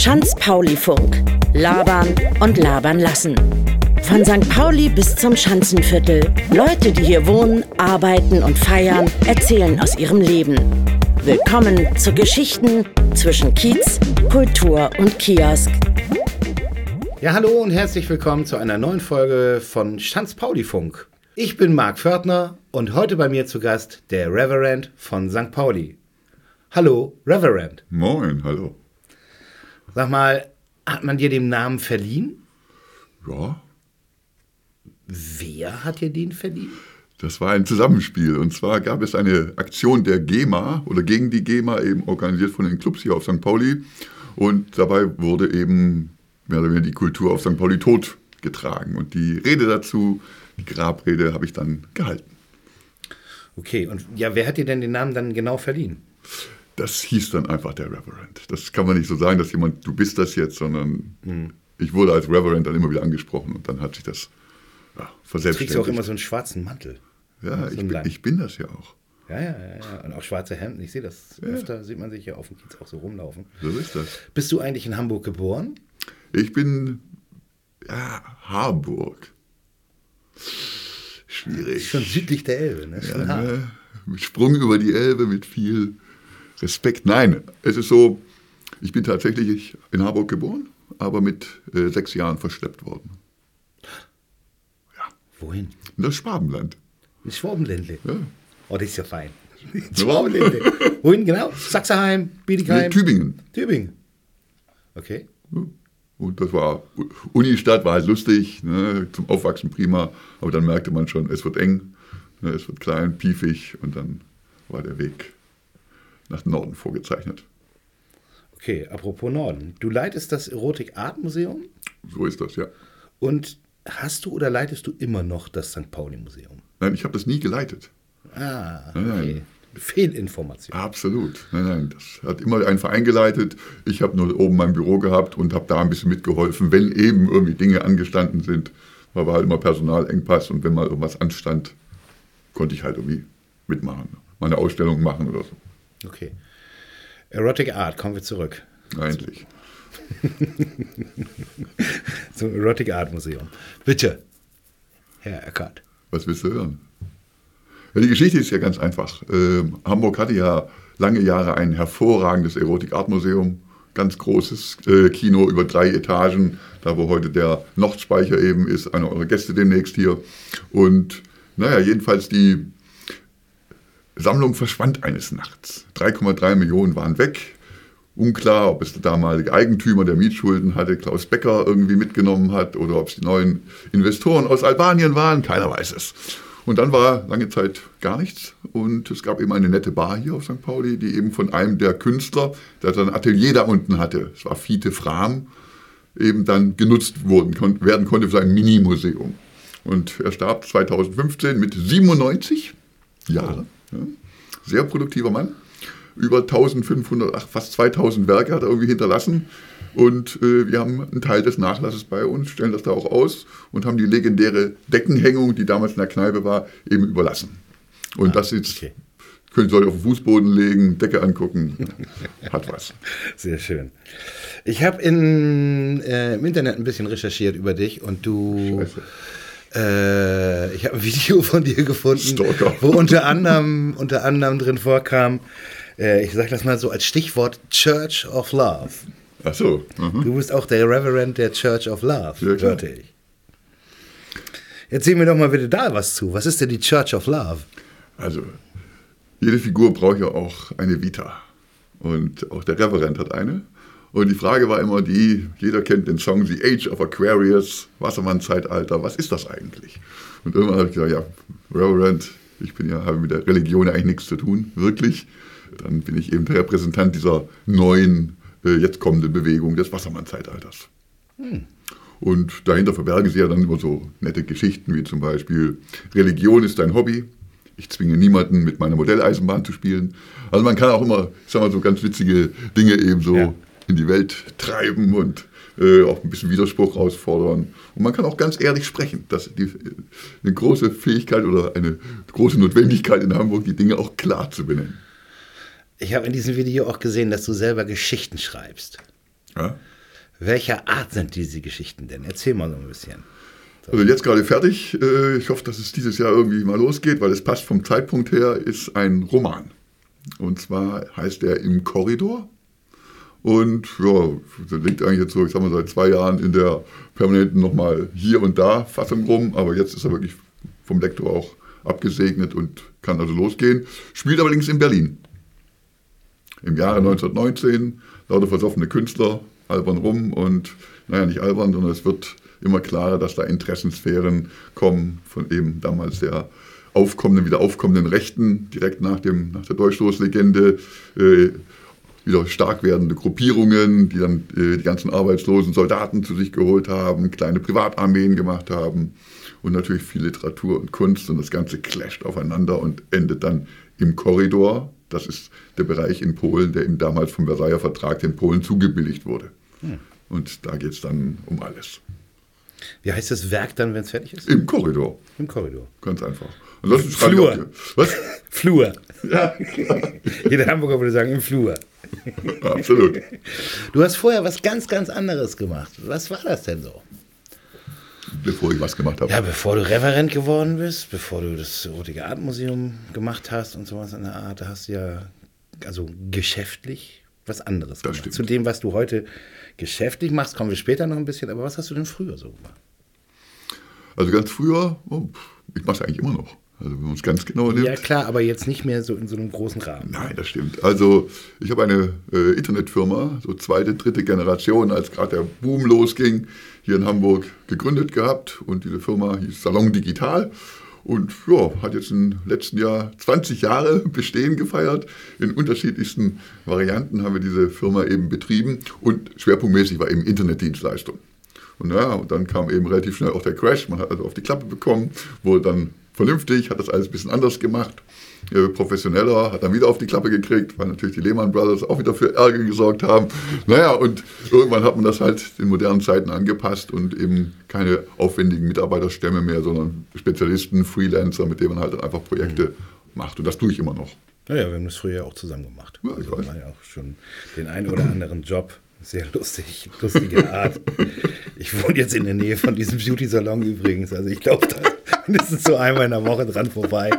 Schanz-Pauli-Funk. Labern und labern lassen. Von St. Pauli bis zum Schanzenviertel. Leute, die hier wohnen, arbeiten und feiern, erzählen aus ihrem Leben. Willkommen zu Geschichten zwischen Kiez, Kultur und Kiosk. Ja, hallo und herzlich willkommen zu einer neuen Folge von Schanz-Pauli-Funk. Ich bin Marc Fördner und heute bei mir zu Gast der Reverend von St. Pauli. Hallo, Reverend. Moin, hallo. Sag mal, hat man dir den Namen verliehen? Ja, Wer hat dir den verliehen? das war ein Zusammenspiel. Und zwar gab es eine Aktion der GEMA oder gegen die GEMA, eben organisiert von den Clubs hier auf St. Pauli. Und dabei wurde eben mehr oder weniger die Kultur auf St. Pauli totgetragen. Und die Rede dazu, die Grabrede, habe ich dann gehalten. Okay, und ja, wer hat dir denn den Namen dann genau verliehen? Das hieß dann einfach der Reverend. Das kann man nicht so sagen, dass jemand, du bist das jetzt, sondern ich wurde als Reverend dann immer wieder angesprochen und dann hat sich das ja, Du verselbstständigt. ja auch immer so einen schwarzen Mantel. ja, so ich, bin- ich bin das ja auch. Ja, ja, ja, ja. Und auch schwarze Hemden. Ich sehe das öfter, sieht man sich ja auf dem Kiez auch so rumlaufen. So ist das. Bist du eigentlich in Hamburg geboren? Ich bin ja, Harburg. Schwierig. Schon südlich der Elbe, ne? Ja, ne? Mit Sprung über die Elbe, mit viel Respekt. Nein, es ist so, ich bin tatsächlich in Harburg geboren, aber mit äh, sechs Jahren verschleppt worden. Wohin? In das Schwabenland. In Schwabenländle. Ja. Oh, das ist ja fein. Schwabenländle. Wohin genau? Sachsenheim, Nee, Bietigheim? Tübingen. Tübingen. Okay. Und das war, Unistadt war halt lustig, ne, zum Aufwachsen prima, aber dann merkte man schon, es wird eng, ne, es wird klein, piefig und dann war der Weg nach Norden vorgezeichnet. Okay, apropos Norden. Du leitest das Erotik-Art-Museum So ist das, ja. und hast du oder leitest du immer noch das St. Pauli-Museum? Nein, ich habe das nie geleitet. Ah, Nein, nein. okay. Fehlinformation. Absolut. Nein, nein, das hat immer ein Verein geleitet. Ich habe nur oben mein Büro gehabt und habe da ein bisschen mitgeholfen, wenn eben irgendwie Dinge angestanden sind. Weil war halt immer Personalengpass und wenn mal irgendwas anstand, konnte ich halt irgendwie mitmachen. Mal eine Ausstellung machen oder so. Okay. Erotic Art, kommen wir zurück. Eigentlich. Zum Erotic Art Museum. Bitte, Herr Eckert. Was willst du hören? Ja, die Geschichte ist ja ganz einfach. Ähm, Hamburg hatte ja lange Jahre ein hervorragendes Erotik-Art-Museum. Ganz großes äh, Kino über drei Etagen, da wo heute der Nordspeicher eben ist, einer eurer Gäste demnächst hier. Und naja, jedenfalls die Sammlung verschwand eines Nachts. 3,3 Millionen waren weg. Unklar, ob es der damalige Eigentümer, der Mietschulden hatte, Klaus Becker irgendwie mitgenommen hat oder ob es die neuen Investoren aus Albanien waren. Keiner weiß es. Und dann war lange Zeit gar nichts. Und es gab eben eine nette Bar hier auf St. Pauli, die eben von einem der Künstler, der sein Atelier da unten hatte, es war Fiete Fram, eben dann genutzt wurden, werden konnte für sein Mini-Museum. Und er starb 2015 mit 97 Jahren. Ja. Sehr produktiver Mann. Über 1500, ach, fast 2000 Werke hat er irgendwie hinterlassen. Und äh, wir haben einen Teil des Nachlasses bei uns, stellen das da auch aus und haben die legendäre Deckenhängung, die damals in der Kneipe war, eben überlassen. Und das jetzt okay. könnt ihr euch auf den Fußboden legen, Decke angucken, hat was. Sehr schön. Ich habe in, äh, im Internet ein bisschen recherchiert über dich und du. Äh, ich habe ein Video von dir gefunden, Stalker. wo unter anderem, unter anderem drin vorkam, äh, ich sage das mal so als Stichwort Church of Love. Ach so. mhm. Du bist auch der Reverend der Church of Love, Ja, hörte ich. Erzähl mir doch mal bitte da was zu. Was ist denn die Church of Love? Also, jede Figur braucht ja auch eine Vita. Und auch der Reverend hat eine. Und die Frage war immer die, jeder kennt den Song The Age of Aquarius, Wassermann-Zeitalter, was ist das eigentlich? Und irgendwann habe ich gesagt, ja, Reverend, ich bin ja, habe mit der Religion eigentlich nichts zu tun, wirklich. Dann bin ich eben der Repräsentant dieser neuen, äh, jetzt kommenden Bewegung des Wassermann-Zeitalters. Und dahinter verbergen sie ja dann immer so nette Geschichten, wie zum Beispiel, Religion ist dein Hobby. Ich zwinge niemanden, mit meiner Modelleisenbahn zu spielen. Also man kann auch immer, ich sag mal, so ganz witzige Dinge eben so Ja. In die Welt treiben und äh, auch ein bisschen Widerspruch herausfordern. Und man kann auch ganz ehrlich sprechen. Das ist die, eine große Fähigkeit oder eine große Notwendigkeit in Hamburg, die Dinge auch klar zu benennen. Ich habe in diesem Video auch gesehen, dass du selber Geschichten schreibst. Ja? Welcher Art sind diese Geschichten denn? Erzähl mal so ein bisschen. Also jetzt gerade fertig. Äh, Ich hoffe, dass es dieses Jahr irgendwie mal losgeht, weil es passt vom Zeitpunkt her, ist ein Roman. Und zwar heißt er Im Korridor. Und ja, der liegt eigentlich jetzt so, ich sag mal, seit zwei Jahren in der permanenten nochmal hier und da Fassung rum, aber jetzt ist er wirklich vom Lektor auch abgesegnet und kann also losgehen. Spielt allerdings in Berlin. Im Jahre 1919, lauter versoffene Künstler albern rum und, naja, nicht albern, sondern es wird immer klarer, dass da Interessensphären kommen von eben damals der aufkommenden, wieder aufkommenden Rechten, direkt nach, dem, nach der Deutschstoßlegende, äh, wieder stark werdende Gruppierungen, die dann äh, die ganzen arbeitslosen Soldaten zu sich geholt haben, kleine Privatarmeen gemacht haben und natürlich viel Literatur und Kunst und das Ganze clasht aufeinander und endet dann im Korridor. Das ist der Bereich in Polen, der ihm damals vom Versailler Vertrag den Polen zugebilligt wurde. Und da geht es dann um alles. Wie heißt das Werk dann, wenn es fertig ist? Im Korridor, Im Korridor. ganz einfach. Ansonsten Flur. hier- Was? Flur. Ja, Jeder Hamburger würde sagen, im Flur. absolut. Du hast vorher was ganz, ganz anderes gemacht. Was war das denn so? Bevor ich was gemacht habe. Ja, bevor du Referent geworden bist, bevor du das Rotige Art Museum gemacht hast und sowas in der Art, da hast du ja also geschäftlich was anderes gemacht. stimmt. Zu dem, was du heute geschäftlich machst, kommen wir später noch ein bisschen. Aber was hast du denn früher so gemacht? Also ganz früher, oh, ich mache es eigentlich immer noch. Also wenn man es ganz genau nimmt. Ja klar, aber jetzt nicht mehr so in so einem großen Rahmen. Nein, das stimmt. Also ich habe eine äh, Internetfirma, so zweite, dritte Generation, als gerade der Boom losging, hier in Hamburg gegründet gehabt. Und diese Firma hieß Salon Digital. Und ja, hat jetzt im letzten Jahr 20 Jahre Bestehen gefeiert. In unterschiedlichsten Varianten haben wir diese Firma eben betrieben. Und schwerpunktmäßig war eben Internetdienstleistung. Und ja, und dann kam eben relativ schnell auch der Crash. Man hat also auf die Klappe bekommen, wurde dann vernünftig, hat das alles ein bisschen anders gemacht, äh, professioneller, hat dann wieder auf die Klappe gekriegt, weil natürlich die Lehman Brothers auch wieder für Ärger gesorgt haben. Naja, und irgendwann hat man das halt den modernen Zeiten angepasst und eben keine aufwendigen Mitarbeiterstämme mehr, sondern Spezialisten, Freelancer, mit denen man halt dann einfach Projekte macht. Und das tue ich immer noch. Naja, wir haben das früher auch zusammen gemacht. Ja, ich also ja auch schon den einen oder anderen Job. Sehr lustig, lustige Art. Ich wohne jetzt in der Nähe von diesem Beauty-Salon übrigens. Also ich glaube, da mindestens so einmal in der Woche dran vorbei.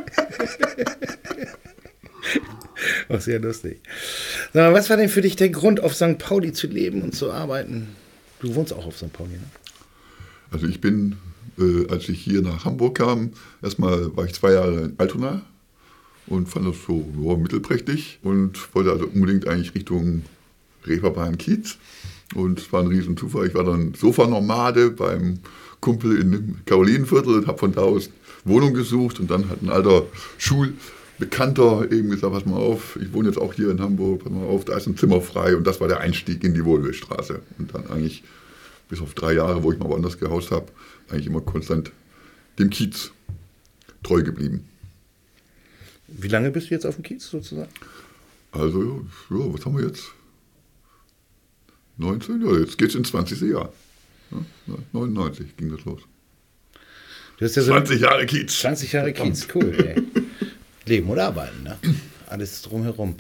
Auch sehr lustig. Mal, was war denn für dich der Grund, auf St. Pauli zu leben und zu arbeiten? Du wohnst auch auf St. Pauli, ne? Also ich bin, äh, als ich hier nach Hamburg kam, erstmal war ich zwei Jahre in Altona und fand das so ja, mittelprächtig und wollte also unbedingt eigentlich Richtung Reeperbahn Kiez. Und es war ein riesen Zufall. Ich war dann Sofanomade beim Kumpel in dem Karolinenviertel und habe von da aus Wohnung gesucht und dann hat ein alter Schulbekannter eben gesagt, pass mal auf, ich wohne jetzt auch hier in Hamburg, pass mal auf, da ist ein Zimmer frei und das war der Einstieg in die Wohlwillstraße. Und dann eigentlich bis auf drei Jahre, wo ich mal woanders gehaust habe, eigentlich immer konstant dem Kiez treu geblieben. Wie lange bist du jetzt auf dem Kiez sozusagen? Also, ja, was haben wir jetzt? 19? Ja, jetzt geht's ins 20. Jahr. Ja, 99 ging das los. Du hast ja so 20 Jahre Kiez. 20 Jahre Kiez, cool. Ey. Leben oder arbeiten, ne? Alles drumherum.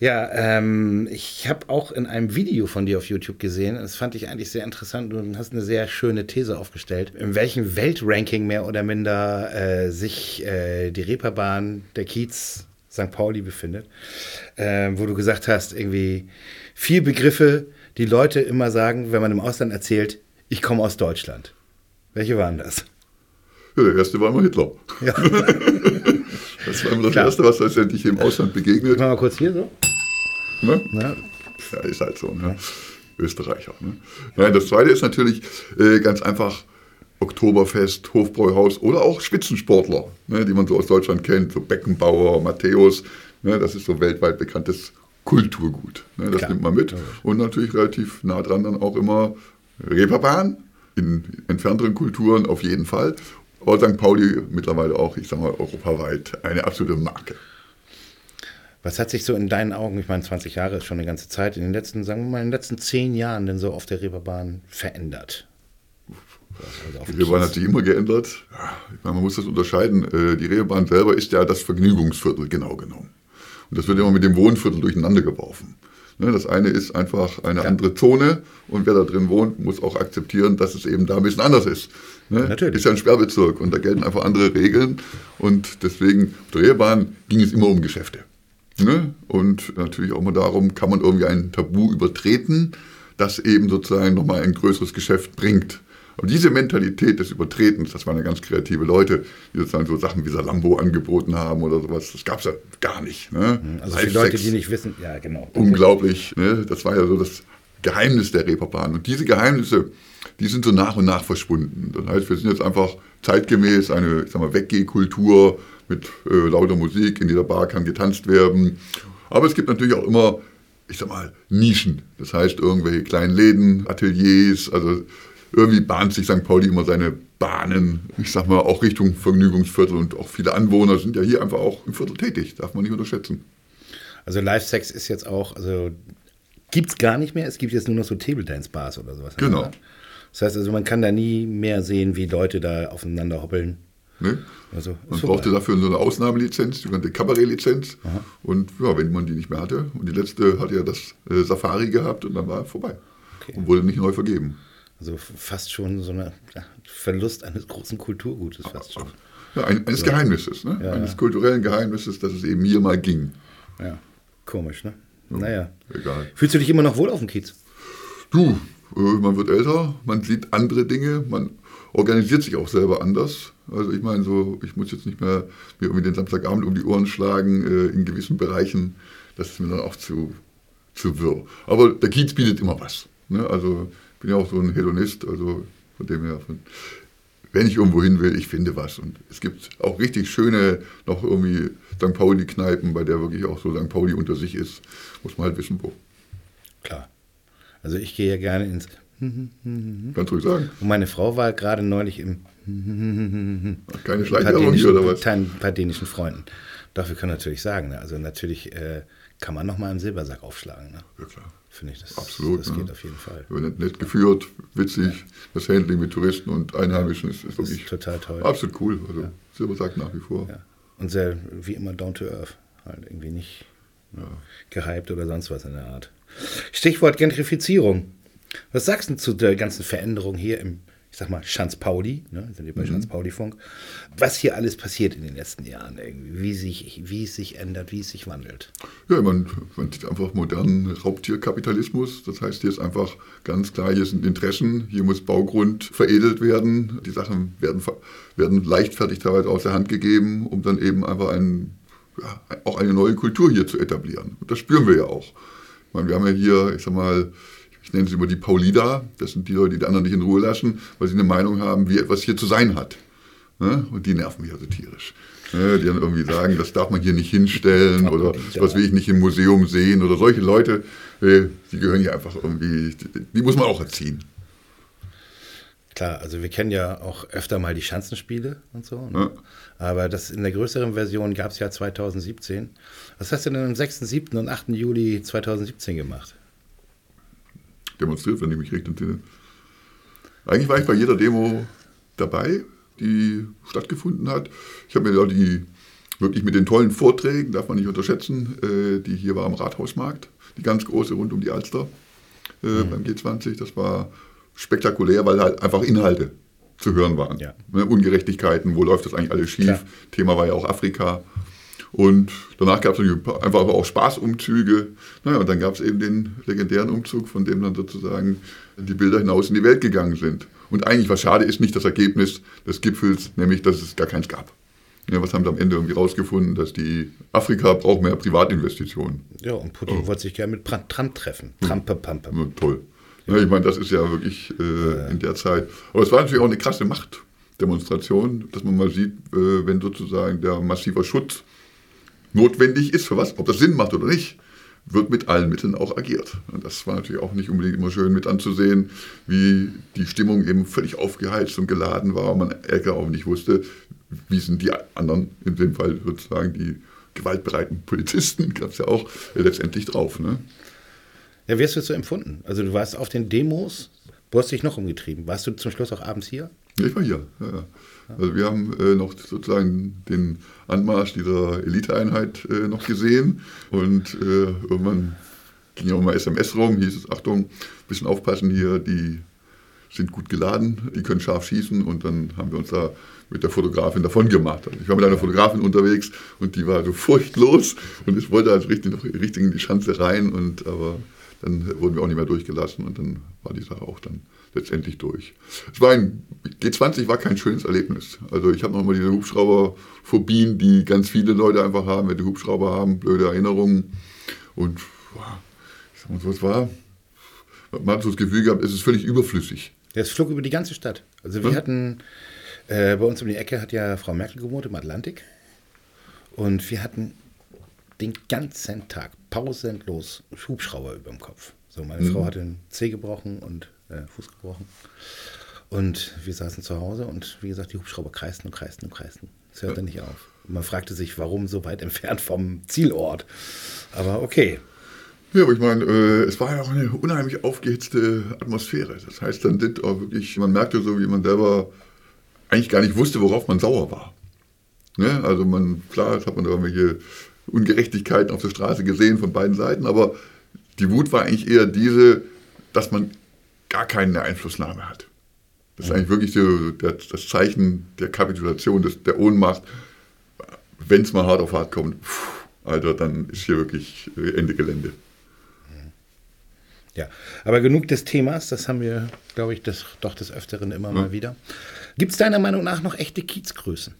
Ja, ähm, ich habe auch in einem Video von dir auf YouTube gesehen, das fand ich eigentlich sehr interessant. Du hast eine sehr schöne These aufgestellt, in welchem Weltranking mehr oder minder äh, sich äh, die Reeperbahn, der Kiez, St. Pauli befindet, äh, wo du gesagt hast, irgendwie vier Begriffe, die Leute immer sagen, wenn man im Ausland erzählt, ich komme aus Deutschland. Welche waren das? Ja, der erste war immer Hitler. Ja. Das war immer das Klar. Erste, was letztendlich im Ausland begegnet. Machen wir mal kurz hier so. Ne? Na, Ja, ist halt so. Ne? Österreicher. Ne? Nein, das zweite ist natürlich äh, ganz einfach Oktoberfest, Hofbräuhaus oder auch Spitzensportler, ne, die man so aus Deutschland kennt, so Beckenbauer, Matthäus. Ne, das ist so weltweit bekanntes Kulturgut. Ne, das Klar. nimmt man mit. Und natürlich relativ nah dran dann auch immer Reeperbahn, in entfernteren Kulturen auf jeden Fall. Aber St. Pauli mittlerweile auch, ich sag mal, europaweit eine absolute Marke. Was hat sich so in deinen Augen, ich meine 20 Jahre ist schon eine ganze Zeit, in den letzten, sagen wir mal, in den letzten zehn Jahren denn so auf der Reeperbahn verändert? Also Die Reeperbahn hat sich immer geändert. Ja, ich meine, man muss das unterscheiden. Äh, Die Reeperbahn selber ist ja das Vergnügungsviertel genau genommen. Und das wird immer mit dem Wohnviertel durcheinander geworfen. Ne, das eine ist einfach eine ja. andere Zone und wer da drin wohnt, muss auch akzeptieren, dass es eben da ein bisschen anders ist. Ne? Natürlich. Ist ja ein Sperrbezirk und da gelten einfach andere Regeln und deswegen auf der Reeperbahn ging es immer um Geschäfte. Ne? Und natürlich auch mal darum, kann man irgendwie ein Tabu übertreten, das eben sozusagen nochmal ein größeres Geschäft bringt. Und diese Mentalität des Übertretens, das waren ja ganz kreative Leute, die sozusagen so Sachen wie Salambo angeboten haben oder sowas, das gab es ja gar nicht. Ne? Mhm. Also für Leute, die nicht wissen, ja genau. Unglaublich. Ne? Das war ja so das Geheimnis der Reeperbahn. Und diese Geheimnisse, die sind so nach und nach verschwunden. Das heißt, wir sind jetzt einfach zeitgemäß eine, ich sag mal, Weggehkultur mit äh, lauter Musik, in jeder Bar kann getanzt werden. Aber es gibt natürlich auch immer, ich sag mal, Nischen. Das heißt, irgendwelche kleinen Läden, Ateliers, also irgendwie bahnt sich St. Pauli immer seine Bahnen, ich sag mal, auch Richtung Vergnügungsviertel und auch viele Anwohner sind ja hier einfach auch im Viertel tätig, darf man nicht unterschätzen. Also Live-Sex ist jetzt auch, also gibt es gar nicht mehr, es gibt jetzt nur noch so Table-Dance-Bars oder sowas. Genau. Das heißt also, man kann da nie mehr sehen, wie Leute da aufeinander hoppeln. Ne? Also, man brauchte dafür so eine Ausnahmelizenz, die sogenannte Kabarettlizenz. Und ja, wenn man die nicht mehr hatte, und die letzte hatte ja das äh, Safari gehabt und dann war vorbei. Okay. Und wurde nicht neu vergeben. Also fast schon so ein Verlust eines großen Kulturgutes fast schon. Ja, ein, eines so. Geheimnisses, ne? Ja, eines ja. kulturellen Geheimnisses, dass es eben hier mal ging. Ja, komisch, ne? Ja, naja. Egal. Fühlst du dich immer noch wohl auf dem Kiez? Du, äh, man wird älter, man sieht andere Dinge, man organisiert sich auch selber anders. Also ich meine, so, ich muss jetzt nicht mehr mir irgendwie den Samstagabend um die Ohren schlagen äh, in gewissen Bereichen. Das ist mir dann auch zu, zu wirr. Aber der Kiez bietet immer was. Ne? Also bin ja auch so ein Hedonist, also von dem her, von, wenn ich irgendwo hin will, ich finde was. Und es gibt auch richtig schöne, noch irgendwie St. Pauli-Kneipen, bei der wirklich auch so St. Pauli unter sich ist. Muss man halt wissen, wo. Klar. Also ich gehe ja gerne ins. Kannst du sagen. Und meine Frau war gerade neulich im. Keine Schleichwerbung hier oder was? Ein paar dänischen Freunden. Doch, wir können natürlich sagen, ne? also natürlich äh, kann man nochmal einen Silbersack aufschlagen. Ne? Ja, klar finde ich. Das, Absolut. Das ne? geht auf jeden Fall. Nett, nett geführt, witzig. Ja. Das Handling mit Touristen und Einheimischen ist, ist wirklich ist total toll. Absolut cool. Also ja. Silber sagt nach wie vor. Ja. Und sehr, wie immer, down to earth. Halt irgendwie nicht ja. gehypt oder sonst was in der Art. Stichwort Gentrifizierung. Was sagst du zu der ganzen Veränderung hier im ich sag mal, Schanz Pauli, ne, sind wir bei mhm. Schanz Pauli Funk, was hier alles passiert in den letzten Jahren, wie, sich, wie es sich ändert, wie es sich wandelt. Ja, man, man sieht einfach modernen Raubtierkapitalismus. Das heißt, hier ist einfach ganz klar, hier sind Interessen, hier muss Baugrund veredelt werden. Die Sachen werden, werden leichtfertig teilweise aus der Hand gegeben, um dann eben einfach ein, ja, auch eine neue Kultur hier zu etablieren. Und das spüren wir ja auch. Ich meine, wir haben ja hier, ich sag mal, ich nenne sie immer die Paulida, das sind die Leute, die die anderen nicht in Ruhe lassen, weil sie eine Meinung haben, wie etwas hier zu sein hat. Ne? Und die nerven mich also tierisch. Ne? Die dann irgendwie sagen, das darf man hier nicht hinstellen oder das will ich nicht im Museum sehen oder solche Leute, äh, die gehören hier einfach irgendwie, die muss man auch erziehen. Klar, also wir kennen ja auch öfter mal die Schanzenspiele und so. Ne? Ja. Aber das in der größeren Version gab es ja 2017. Was hast du denn am 6., 7. und 8. Juli 2017 gemacht? Demonstriert, wenn ich mich recht entsinne. Eigentlich war ich bei jeder Demo dabei, die stattgefunden hat. Ich habe mir da die wirklich mit den tollen Vorträgen, darf man nicht unterschätzen, äh, die hier war am Rathausmarkt, die ganz große rund um die Alster äh, mhm. beim G20. Das war spektakulär, weil halt einfach Inhalte zu hören waren. Ja. Ne, Ungerechtigkeiten, wo läuft das eigentlich alles schief? Klar. Thema war ja auch Afrika. Und danach gab es einfach aber auch Spaßumzüge. Naja, und dann gab es eben den legendären Umzug, von dem dann sozusagen die Bilder hinaus in die Welt gegangen sind. Und eigentlich, was schade ist, nicht das Ergebnis des Gipfels, nämlich, dass es gar keins gab. Ja, was haben sie am Ende irgendwie rausgefunden? Dass die Afrika braucht mehr Privatinvestitionen. Ja, und Putin oh. wollte sich gerne mit Trump treffen. Trampe, Pampe. Ja, toll. Ja, ich meine, das ist ja wirklich äh, in der Zeit. Aber es war natürlich auch eine krasse Machtdemonstration, dass man mal sieht, äh, wenn sozusagen der massive Schutz notwendig ist für was, ob das Sinn macht oder nicht, wird mit allen Mitteln auch agiert. Und das war natürlich auch nicht unbedingt immer schön mit anzusehen, wie die Stimmung eben völlig aufgeheizt und geladen war und man ehrlich auch nicht wusste, wie sind die anderen, in dem Fall sozusagen die gewaltbereiten Polizisten, gab es ja auch äh, letztendlich drauf. Ne? Ja, wie hast du es so empfunden? Also du warst auf den Demos, wo hast du dich noch umgetrieben? Warst du zum Schluss auch abends hier? Ich war hier, ja, ja. Also wir haben äh, noch sozusagen den Anmarsch dieser Eliteeinheit äh, noch gesehen. Und äh, irgendwann ging ja auch mal SMS rum, hieß es, Achtung, bisschen aufpassen hier, die sind gut geladen, die können scharf schießen. Und dann haben wir uns da mit der Fotografin davon gemacht. Also ich war mit einer Fotografin unterwegs und die war so furchtlos. Und ich wollte also richtig, richtig in die Schanze rein. Und aber dann wurden wir auch nicht mehr durchgelassen und dann war die Sache auch dann letztendlich durch. Es war ein, G20 war kein schönes Erlebnis. Also ich habe nochmal diese Hubschrauberphobien, die ganz viele Leute einfach haben, wenn die Hubschrauber haben, blöde Erinnerungen. Und ich sag mal so, es war, man hat so das Gefühl gehabt, es ist völlig überflüssig. Es flog über die ganze Stadt. Also wir hm? hatten, äh, bei uns um die Ecke hat ja Frau Merkel gewohnt im Atlantik. Und wir hatten den ganzen Tag pausenlos Hubschrauber über dem Kopf. So, meine mhm. Frau hatte einen Zeh gebrochen und äh, Fuß gebrochen. Und wir saßen zu Hause und wie gesagt, die Hubschrauber kreisten und kreisten und kreisten. Es hörte ja. nicht auf. Und man fragte sich, warum so weit entfernt vom Zielort. Aber okay. Ja, aber ich meine, äh, es war ja auch eine unheimlich aufgehitzte Atmosphäre. Das heißt, dann sind auch wirklich, man merkte so, wie man selber eigentlich gar nicht wusste, worauf man sauer war. Ne? Also man, klar, jetzt hat man da irgendwelche Ungerechtigkeiten auf der Straße gesehen von beiden Seiten, aber die Wut war eigentlich eher diese, dass man gar keine Einflussnahme hat. Das ist eigentlich wirklich so das Zeichen der Kapitulation, der Ohnmacht. Wenn es mal hart auf hart kommt, Alter, dann ist hier wirklich Ende Gelände. Ja, aber genug des Themas, das haben wir, glaube ich, das, doch des Öfteren immer ja. mal wieder. Gibt es deiner Meinung nach noch echte Kiezgrößen?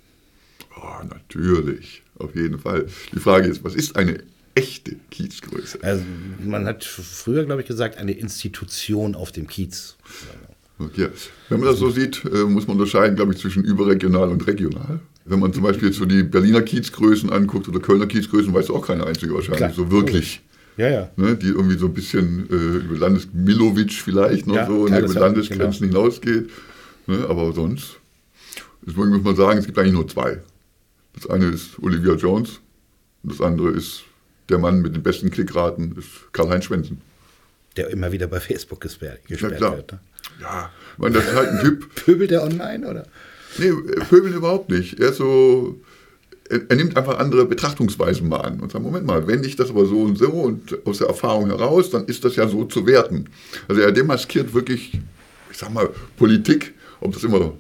Oh, natürlich, auf jeden Fall. Die Frage ist, was ist eine echte Kiezgröße? Also man hat früher, glaube ich, gesagt, eine Institution auf dem Kiez. Okay. Wenn man das so sieht, äh, muss man unterscheiden, glaube ich, zwischen überregional und regional. Wenn man zum Beispiel jetzt so die Berliner Kiezgrößen anguckt oder Kölner Kiezgrößen, weiß auch keine einzige wahrscheinlich, Klar. so wirklich. Ja, ja. Ne, die irgendwie so ein bisschen äh, über Landes Milovic vielleicht noch ja, so klar, und über Landesgrenzen genau. hinausgeht. Ne, aber sonst, deswegen muss man sagen, es gibt eigentlich nur zwei. Das eine ist Olivia Jones und das andere ist der Mann mit den besten Klickraten, ist Karl-Heinz Schwensen. Der immer wieder bei Facebook gesperrt, gesperrt ja, wird. Ne? Ja, meine, das ist halt ein Typ. Pöbelt der online, oder? Nee, pöbelt überhaupt nicht. Er ist so, er, er, nimmt einfach andere Betrachtungsweisen mal an und sagt, Moment mal, wenn ich das aber so und so und aus der Erfahrung heraus, dann ist das ja so zu werten. Also er demaskiert wirklich, ich sag mal, Politik, ob das immer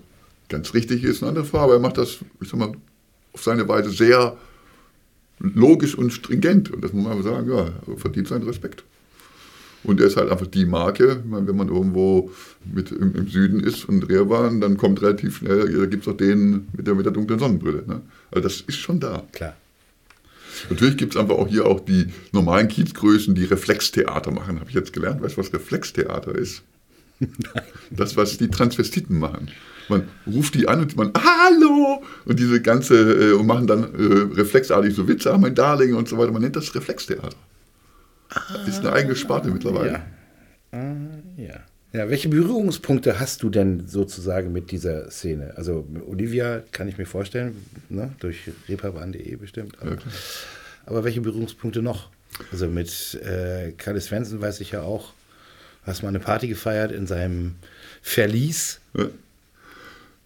ganz richtig ist, eine andere Frage, aber er macht das, ich sag mal, auf seine Weise sehr logisch und stringent. Und das muss man sagen, ja, verdient seinen Respekt. Und er ist halt einfach die Marke. Meine, wenn man irgendwo mit im, im, Süden ist und Reerbahn, dann kommt relativ schnell, da gibt es auch den mit der, mit der dunklen Sonnenbrille. Ne? Also das ist schon da. Klar. Natürlich gibt es einfach auch hier auch die normalen Kiezgrößen, die Reflextheater machen. Habe ich jetzt gelernt. Weißt du, was Reflextheater ist? Das, was die Transvestiten machen. Man ruft die an und man, hallo! Und diese ganze, äh, und machen dann äh, reflexartig so Witze, ah, mein Darling und so weiter. Man nennt das Reflextheater. Ah, ist eine eigene Sparte mittlerweile. Ja. Ah, ja. Ja, welche Berührungspunkte hast du denn sozusagen mit dieser Szene? Also Olivia kann ich mir vorstellen, ne? durch reeperbahn.de bestimmt. Aber, ja, aber, welche Berührungspunkte noch? Also mit äh, Kalle Svensson weiß ich ja auch, hast mal eine Party gefeiert in seinem Verlies. Ja.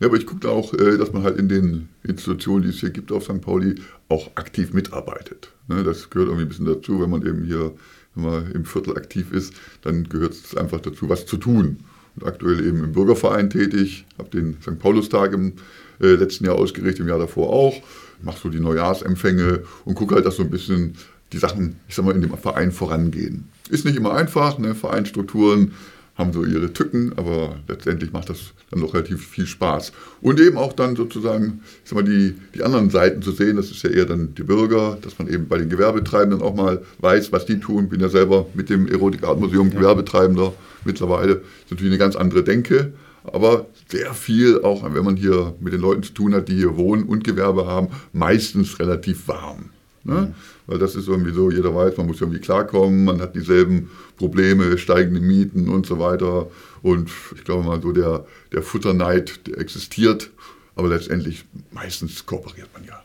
Ja, aber ich gucke auch, äh, dass man halt in den Institutionen, die es hier gibt auf St. Pauli, auch aktiv mitarbeitet. Ne, das gehört irgendwie ein bisschen dazu, wenn man eben hier wenn im Viertel aktiv ist, dann gehört es einfach dazu, was zu tun. Und aktuell eben im Bürgerverein tätig, habe den St. Paulustag im äh, letzten Jahr ausgerichtet, im Jahr davor auch, mache so die Neujahrsempfänge und gucke halt, dass so ein bisschen die Sachen, ich sag mal, in dem Verein vorangehen. Ist nicht immer einfach, ne? Vereinstrukturen haben so ihre Tücken, aber letztendlich macht das dann doch relativ viel Spaß. Und eben auch dann sozusagen, ich sag mal, die, die anderen Seiten zu sehen, das ist ja eher dann die Bürger, dass man eben bei den Gewerbetreibenden auch mal weiß, was die tun. Bin ja selber mit dem Erotik-Art-Museum Gewerbetreibender mittlerweile. Das ist natürlich eine ganz andere Denke, aber sehr viel, auch wenn man hier mit den Leuten zu tun hat, die hier wohnen und Gewerbe haben, meistens relativ warm. Ne? Mhm. Weil das ist irgendwie so, jeder weiß, man muss irgendwie klarkommen, man hat dieselben Probleme, steigende Mieten und so weiter. Und ich glaube mal, so der, der Futterneid, der existiert, aber letztendlich meistens kooperiert man ja.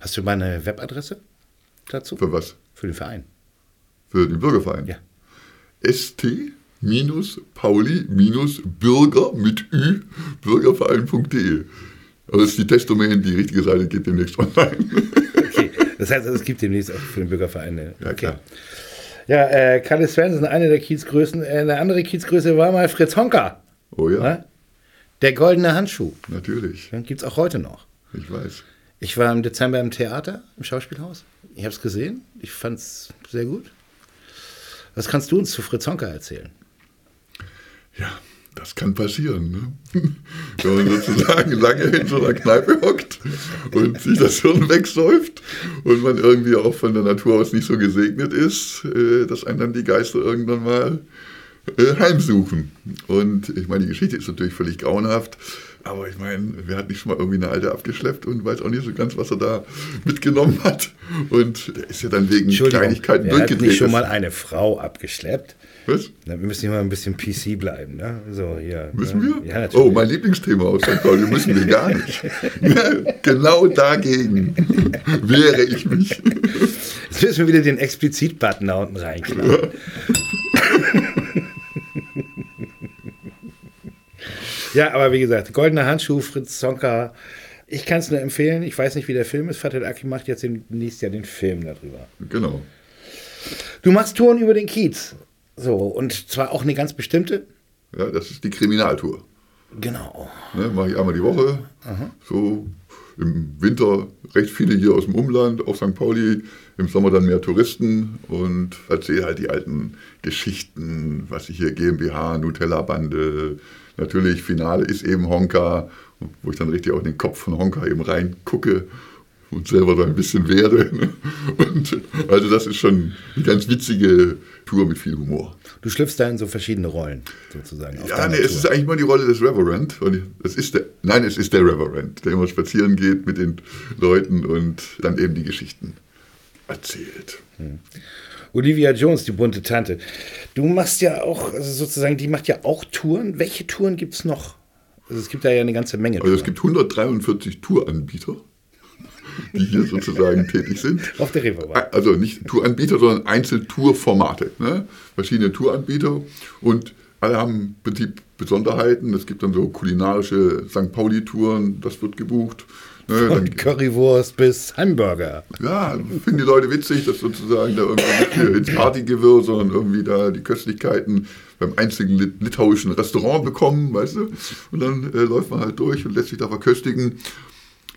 Hast du meine Webadresse dazu? Für was? Für den Verein. Für den Bürgerverein? Ja. ST minus Pauli minus Bürger mit Ü, bürgerverein.de. Also das ist die Testdomain, die richtige Seite geht demnächst online. Okay, das heißt, es gibt demnächst auch für den Bürgerverein. eine- Ja, klar. Ja, äh, Kalle Svensson, eine der Kiezgrößen. Äh, eine andere Kiezgröße war mal Fritz Honka. Oh ja, Ne? Der goldene Handschuh. natürlich. Den gibt es auch heute noch. Ich weiß. Ich war im Dezember im Theater, im Schauspielhaus. Ich habe es gesehen. Ich fand es sehr gut. Was kannst du uns zu Fritz Honka erzählen? Ja, das kann passieren. Ne? Wenn man sozusagen lange in so einer Kneipe hockt und sich das Hirn wegsäuft und man irgendwie auch von der Natur aus nicht so gesegnet ist, äh, dass einen dann die Geister irgendwann mal äh, heimsuchen. Und ich meine, die Geschichte ist natürlich völlig grauenhaft, aber ich meine, wer hat nicht schon mal irgendwie eine Alte abgeschleppt und weiß auch nicht so ganz, was er da mitgenommen hat. Und der ist ja dann wegen Kleinigkeiten wer hat durchgedreht. nicht schon mal eine Frau abgeschleppt? Was? Na, wir müssen hier mal ein bisschen PC bleiben, ne? So, hier. Müssen ne? wir? Ja, natürlich. oh, mein Lieblingsthema aus St. Pauli müssen wir gar nicht. Ja, genau dagegen wehre ich mich. Jetzt müssen wir wieder den Explizit-Button da unten reinknallen. ja, aber wie gesagt, Goldener Handschuh, Fritz Zonka. Ich kann es nur empfehlen. Ich weiß nicht, wie der Film ist. Fatal Aki macht jetzt nächstes Jahr den Film darüber. Genau. Du machst Touren über den Kiez. So, und zwar auch eine ganz bestimmte. Ja, das ist die Kriminaltour. Genau. Ne, Mache ich einmal die Woche. So im Winter recht viele hier aus dem Umland, auf St. Pauli. Im Sommer dann mehr Touristen und erzähle halt die alten Geschichten, was ich hier GmbH, Nutella-Bande. Natürlich, Finale ist eben Honka, wo ich dann richtig auch in den Kopf von Honka eben reingucke und selber da ein bisschen werde. ne? Und also das ist schon eine ganz witzige Tour mit viel Humor. Du schlüpfst da in so verschiedene Rollen, sozusagen. Ja, nee, es ist eigentlich mal die Rolle des Reverend. Und es ist der, nein, es ist der Reverend, der immer spazieren geht mit den Leuten und dann eben die Geschichten erzählt. Olivia Jones, die bunte Tante. Du machst ja auch, also sozusagen, die macht ja auch Touren. Welche Touren gibt es noch? Also es gibt da ja eine ganze Menge. Also es gibt 143 Touranbieter, die hier sozusagen tätig sind. Auf der Reeperbahn. Also nicht Touranbieter, sondern Einzeltourformate. Ne? Verschiedene Touranbieter und alle haben im Prinzip Besonderheiten. Es gibt dann so kulinarische St. Pauli-Touren, das wird gebucht. Ne? Von Currywurst bis Hamburger. Ja, finden die Leute witzig, dass sozusagen da irgendwie nicht hier ins Partygewirr, sondern irgendwie da die Köstlichkeiten beim einzigen lit litauischen Restaurant bekommen, weißt du? Und dann äh, läuft man halt durch und lässt sich da verköstigen.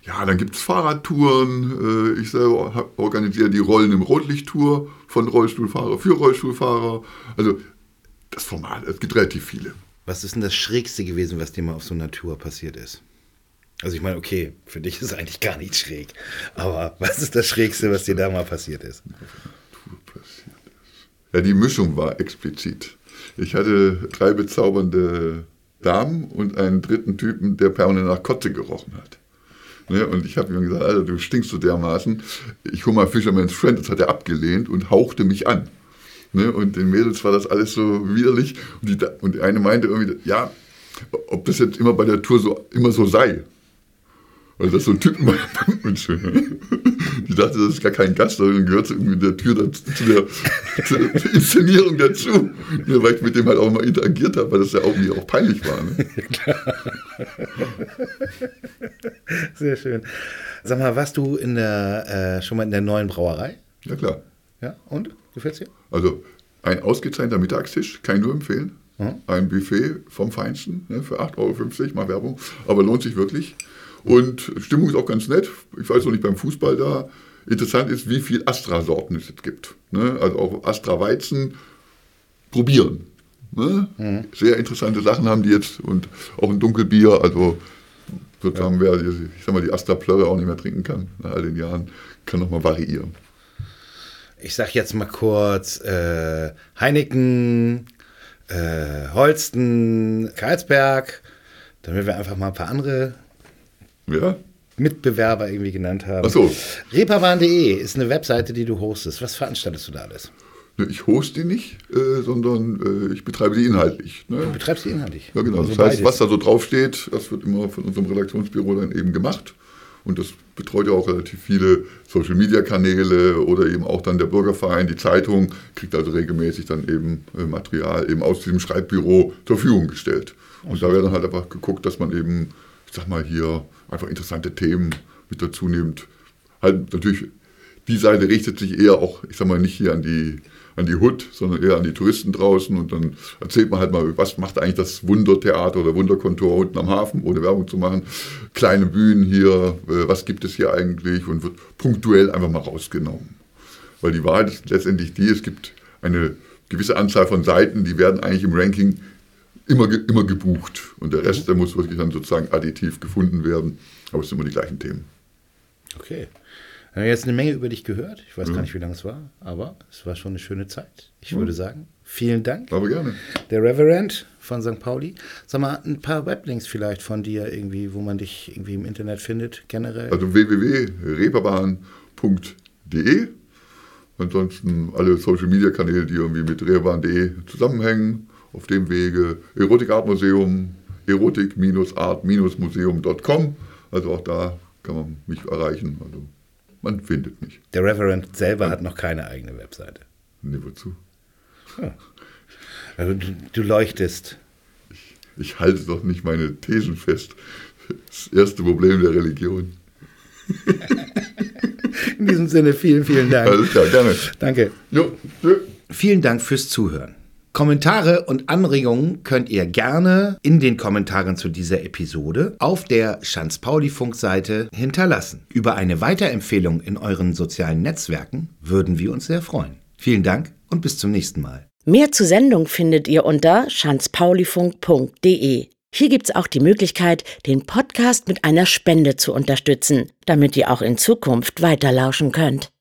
Ja, dann gibt es Fahrradtouren. Äh, ich selber organisiere die Rollen im Rotlichttour von Rollstuhlfahrer für Rollstuhlfahrer. Also das Format, es gibt relativ viele. Was ist denn das Schrägste gewesen, was dir mal auf so einer Tour passiert ist? Also ich meine, okay, für dich ist eigentlich gar nicht schräg. Aber was ist das Schrägste, was dir da mal passiert ist? Ja, die Mischung war explizit. Ich hatte drei bezaubernde Damen und einen dritten Typen, der permanent nach Kotze gerochen hat. Ne, und ich habe ihm gesagt, Alter, du stinkst so dermaßen. Ich hole mal Fisherman's Friend, das hat er abgelehnt und hauchte mich an. Ne, und den Mädels war das alles so widerlich. Und die, und die eine meinte irgendwie, ja, ob das jetzt immer bei der Tour so, immer so sei. Weil das so Typen bei der Bandmitschule. Die dachte, das ist gar kein Gast, sondern gehört zu irgendwie der Tür dazu, zu, der, zur Inszenierung dazu. Ja, weil ich mit dem halt auch mal interagiert habe, weil das ja auch irgendwie auch peinlich war. Ne? Sehr schön. Sag mal, warst du in der, äh, schon mal in der neuen Brauerei? Ja klar. Ja, und? Gefällt's dir? Also ein ausgezeichneter Mittagstisch, kann ich nur empfehlen. Mhm. Ein Buffet vom Feinsten ne, für 8,50 Euro, mal Werbung, aber lohnt sich wirklich. Und Stimmung ist auch ganz nett. Ich weiß noch nicht beim Fußball da. Interessant ist, wie viel Astra-Sorten es jetzt gibt. Ne? Also auch Astra-Weizen probieren. Ne? Mhm. Sehr interessante Sachen haben die jetzt und auch ein Dunkelbier. Also sozusagen, wer ich sag mal, die Astra-Plörre auch nicht mehr trinken kann nach all den Jahren, kann nochmal variieren. Ich sag jetzt mal kurz äh, Heineken, äh, Holsten, Karlsberg, damit wir einfach mal ein paar andere Ja? Mitbewerber irgendwie genannt haben. Ach so. Reeperbahn.de ist eine Webseite, die du hostest. Was veranstaltest du da alles? Ne, Ich hoste die nicht, äh, sondern äh, ich betreibe die inhaltlich. Ne? Du betreibst die inhaltlich. Ja, genau. Also das heißt, beides. was da so draufsteht, das wird immer von unserem Redaktionsbüro dann eben gemacht. und das betreut ja auch relativ viele Social-Media-Kanäle oder eben auch dann der Bürgerverein, die Zeitung, kriegt also regelmäßig dann eben äh, Material eben aus diesem Schreibbüro zur Verfügung gestellt. Und da wird dann halt einfach geguckt, dass man eben, ich sag mal hier, einfach interessante Themen mit dazu nimmt. Halt natürlich, die Seite richtet sich eher auch, ich sag mal, nicht hier an die an die Hut, sondern eher an die Touristen draußen. Und dann erzählt man halt mal, was macht eigentlich das Wundertheater oder Wunderkontor unten am Hafen, ohne Werbung zu machen. Kleine Bühnen hier, äh, was gibt es hier eigentlich und wird punktuell einfach mal rausgenommen. Weil die Wahrheit ist letztendlich die, es gibt eine gewisse Anzahl von Seiten, die werden eigentlich im Ranking immer, immer gebucht. Und der Rest, der muss wirklich dann sozusagen additiv gefunden werden. Aber es sind immer die gleichen Themen. Okay. Wir haben jetzt eine Menge über dich gehört. Ich weiß mhm. gar nicht, wie lange es war, aber es war schon eine schöne Zeit. Ich mhm. würde sagen, vielen Dank. Aber gerne. Der Reverend von St. Pauli. Sag mal, ein paar Weblinks vielleicht von dir irgendwie, wo man dich irgendwie im Internet findet, generell. Also www.reeperbahn.de. Ansonsten alle Social Media Kanäle, die irgendwie mit reeperbahn.de zusammenhängen. Auf dem Wege Erotik Art Museum, erotik-art-museum.com. Also auch da kann man mich erreichen. Also man findet mich. Der Reverend selber hat noch keine eigene Webseite. Nee, wozu? Ja. Also du, du leuchtest. Ich, ich, halte doch nicht meine Thesen fest. Das erste Problem der Religion. In diesem Sinne, vielen, vielen Dank. Alles klar, gerne. Danke. Jo, jo. Vielen Dank fürs Zuhören. Kommentare und Anregungen könnt ihr gerne in den Kommentaren zu dieser Episode auf der Schanz-Pauli-Funk-Seite hinterlassen. Über eine Weiterempfehlung in euren sozialen Netzwerken würden wir uns sehr freuen. Vielen Dank und bis zum nächsten Mal. Mehr zur Sendung findet ihr unter schanzpaulifunk.de. Hier gibt's auch die Möglichkeit, den Podcast mit einer Spende zu unterstützen, damit ihr auch in Zukunft weiterlauschen könnt.